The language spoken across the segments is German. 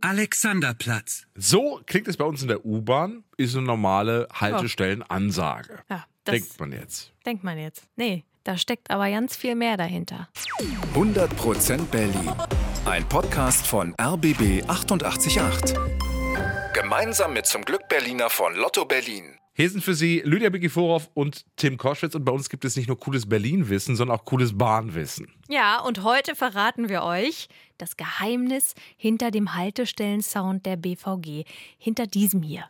Alexanderplatz. So klingt es bei uns in der U-Bahn, ist eine normale Haltestellenansage. Ja, das Denkt man jetzt. denkt man jetzt. Nee, da steckt aber ganz viel mehr dahinter. 100% Berlin. Ein Podcast von RBB 888. Gemeinsam mit zum Glück Berliner von Lotto Berlin. Hier sind für Sie Lydia Begiforov und Tim Koschwitz und bei uns gibt es nicht nur cooles Berlin-Wissen, sondern auch cooles Bahnwissen. Ja, und heute verraten wir euch das Geheimnis hinter dem Haltestellensound der BVG. Hinter diesem hier.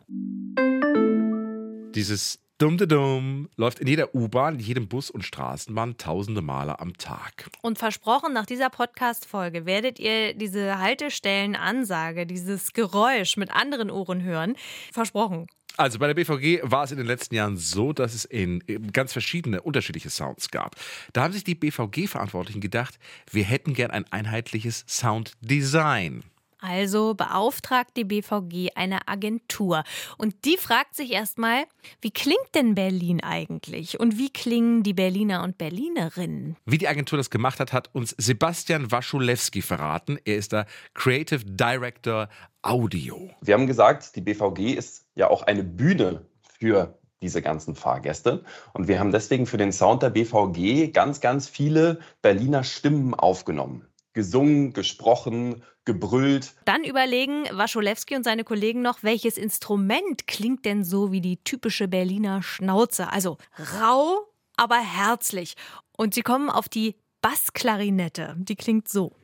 Dieses Dumm-de-Dumm läuft in jeder U-Bahn, in jedem Bus und Straßenbahn tausende Male am Tag. Und versprochen, nach dieser Podcast-Folge werdet ihr diese Haltestellenansage, dieses Geräusch mit anderen Ohren hören. Versprochen. Also bei der BVG war es in den letzten Jahren so, dass es in ganz verschiedene, unterschiedliche Sounds gab. Da haben sich die BVG-Verantwortlichen gedacht, wir hätten gern ein einheitliches Sounddesign. Also beauftragt die BVG eine Agentur. Und die fragt sich erstmal, wie klingt denn Berlin eigentlich? Und wie klingen die Berliner und Berlinerinnen? Wie die Agentur das gemacht hat, hat uns Sebastian Waschulewski verraten. Er ist der Creative Director Audio. Wir haben gesagt, die BVG ist ja auch eine Bühne für diese ganzen Fahrgäste. Und wir haben deswegen für den Sound der BVG ganz, ganz viele Berliner Stimmen aufgenommen. Gesungen, gesprochen, gebrüllt. Dann überlegen Wascholewski und seine Kollegen noch, welches Instrument klingt denn so wie die typische Berliner Schnauze. Also rau, aber herzlich. Und sie kommen auf die Bassklarinette. Die klingt so.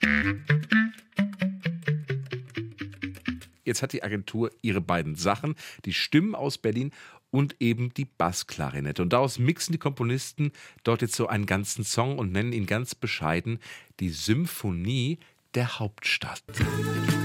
Jetzt hat die Agentur ihre beiden Sachen, die Stimmen aus Berlin und eben die Bassklarinette. Und daraus mixen die Komponisten dort jetzt so einen ganzen Song und nennen ihn ganz bescheiden die Symphonie der Hauptstadt. Hm,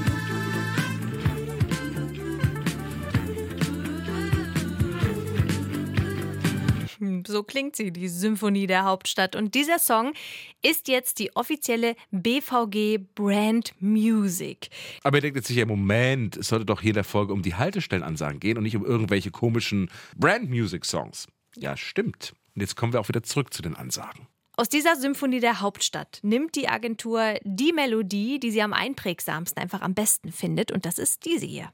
So klingt sie, die Symphonie der Hauptstadt. Und dieser Song ist jetzt die offizielle BVG Brand Music. Aber ihr denkt jetzt sicher, Moment, es sollte doch hier in der Folge um die Haltestellenansagen gehen und nicht um irgendwelche komischen Brand-Music-Songs. Ja, stimmt. Und jetzt kommen wir auch wieder zurück zu den Ansagen. Aus dieser Symphonie der Hauptstadt nimmt die Agentur die Melodie, die sie am einprägsamsten einfach am besten findet. Und das ist diese hier.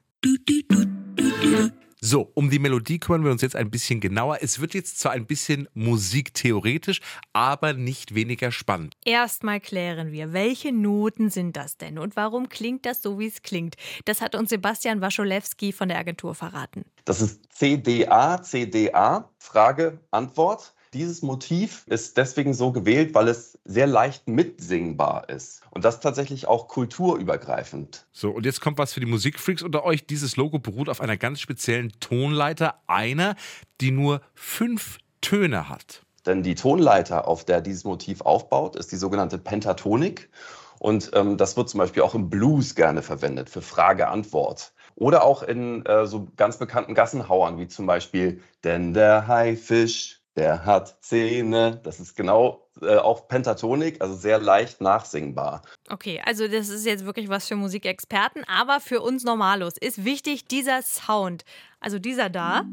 So, um die Melodie kümmern wir uns jetzt ein bisschen genauer. Es wird jetzt zwar ein bisschen musiktheoretisch, aber nicht weniger spannend. Erstmal klären wir, welche Noten sind das denn und warum klingt das so, wie es klingt? Das hat uns Sebastian Wascholewski von der Agentur verraten. Das ist CDA, CDA, Frage, Antwort. Dieses Motiv ist deswegen so gewählt, weil es sehr leicht mitsingbar ist. Und das tatsächlich auch kulturübergreifend. So, und jetzt kommt was für die Musikfreaks unter euch. Dieses Logo beruht auf einer ganz speziellen Tonleiter, einer, die nur fünf Töne hat. Denn die Tonleiter, auf der dieses Motiv aufbaut, ist die sogenannte Pentatonik. Und ähm, das wird zum Beispiel auch im Blues gerne verwendet für Frage-Antwort. Oder auch in äh, so ganz bekannten Gassenhauern, wie zum Beispiel Denn der Haifisch, der hat Zähne. Das ist genau äh, auch Pentatonik, also sehr leicht nachsingbar. Okay, also das ist jetzt wirklich was für Musikexperten, aber für uns Normalos ist wichtig dieser Sound. Also dieser da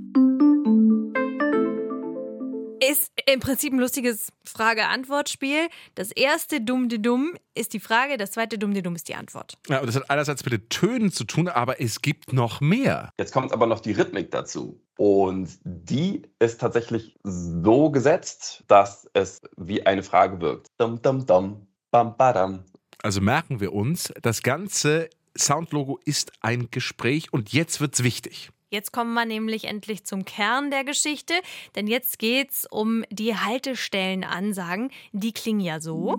ist im Prinzip ein lustiges Frage-Antwort-Spiel. Das erste Dumm-de-Dumm ist die Frage, das zweite Dumm-de-Dumm ist die Antwort. Ja, und das hat einerseits mit den Tönen zu tun, aber es gibt noch mehr. Jetzt kommt aber noch die Rhythmik dazu. Und die ist tatsächlich so gesetzt, dass es wie eine Frage wirkt. Dum, dum, dum, bam, badam. Also merken wir uns, das ganze Soundlogo ist ein Gespräch und jetzt wird's wichtig. Jetzt kommen wir nämlich endlich zum Kern der Geschichte, denn jetzt geht's um die Haltestellenansagen. Die klingen ja so.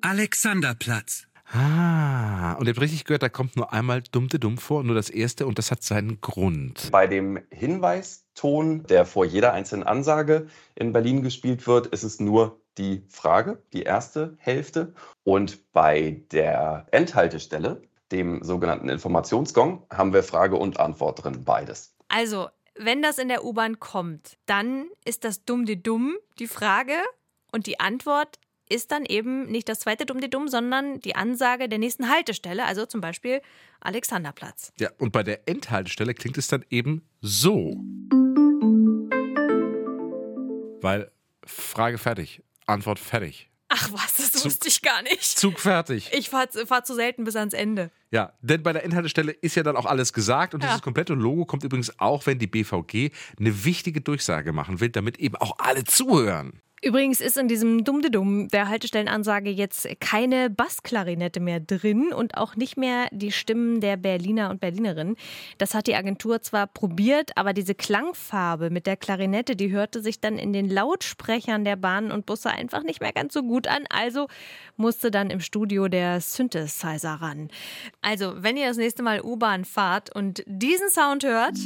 Alexanderplatz. Ah, und ihr habt richtig gehört, da kommt nur einmal dummte dumm vor, nur das erste und das hat seinen Grund. Bei dem Hinweiston, der vor jeder einzelnen Ansage in Berlin gespielt wird, ist es nur die Frage, die erste Hälfte. Und bei der Endhaltestelle, dem sogenannten Informationsgong, haben wir Frage und Antwort drin, beides. Also, wenn das in der U-Bahn kommt, dann ist das Dumm de Dumm die Frage und die Antwort ist dann eben nicht das zweite Dumm de Dumm, sondern die Ansage der nächsten Haltestelle, also zum Beispiel Alexanderplatz. Ja, und bei der Endhaltestelle klingt es dann eben so. Weil Frage fertig, Antwort fertig. Ach was, das wusste ich gar nicht. Zug fertig. Ich fahre fahr zu selten bis ans Ende. Ja, denn bei der Inhaltestelle ist ja dann auch alles gesagt und Ja. dieses komplette Logo kommt übrigens auch, wenn die BVG eine wichtige Durchsage machen will, damit eben auch alle zuhören. Übrigens ist in diesem Dumm-de-Dumm der Haltestellenansage jetzt keine Bassklarinette mehr drin und auch nicht mehr die Stimmen der Berliner und Berlinerinnen. Das hat die Agentur zwar probiert, aber diese Klangfarbe mit der Klarinette, die hörte sich dann in den Lautsprechern der Bahnen und Busse einfach nicht mehr ganz so gut an. Also musste dann im Studio der Synthesizer ran. Also, wenn ihr das nächste Mal U-Bahn fahrt und diesen Sound hört,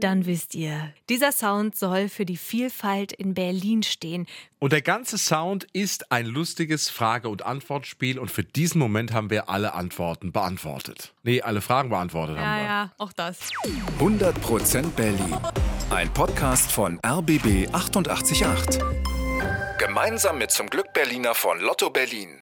dann wisst ihr, dieser Sound soll für die Vielfalt in Berlin stehen. Und der ganze Sound ist ein lustiges Frage- und Antwortspiel und für diesen Moment haben wir alle Antworten beantwortet. Nee, alle Fragen beantwortet haben Ja, wir. ja, auch das. 100% Berlin. Ein Podcast von RBB 888. Gemeinsam mit zum Glück Berliner von Lotto Berlin.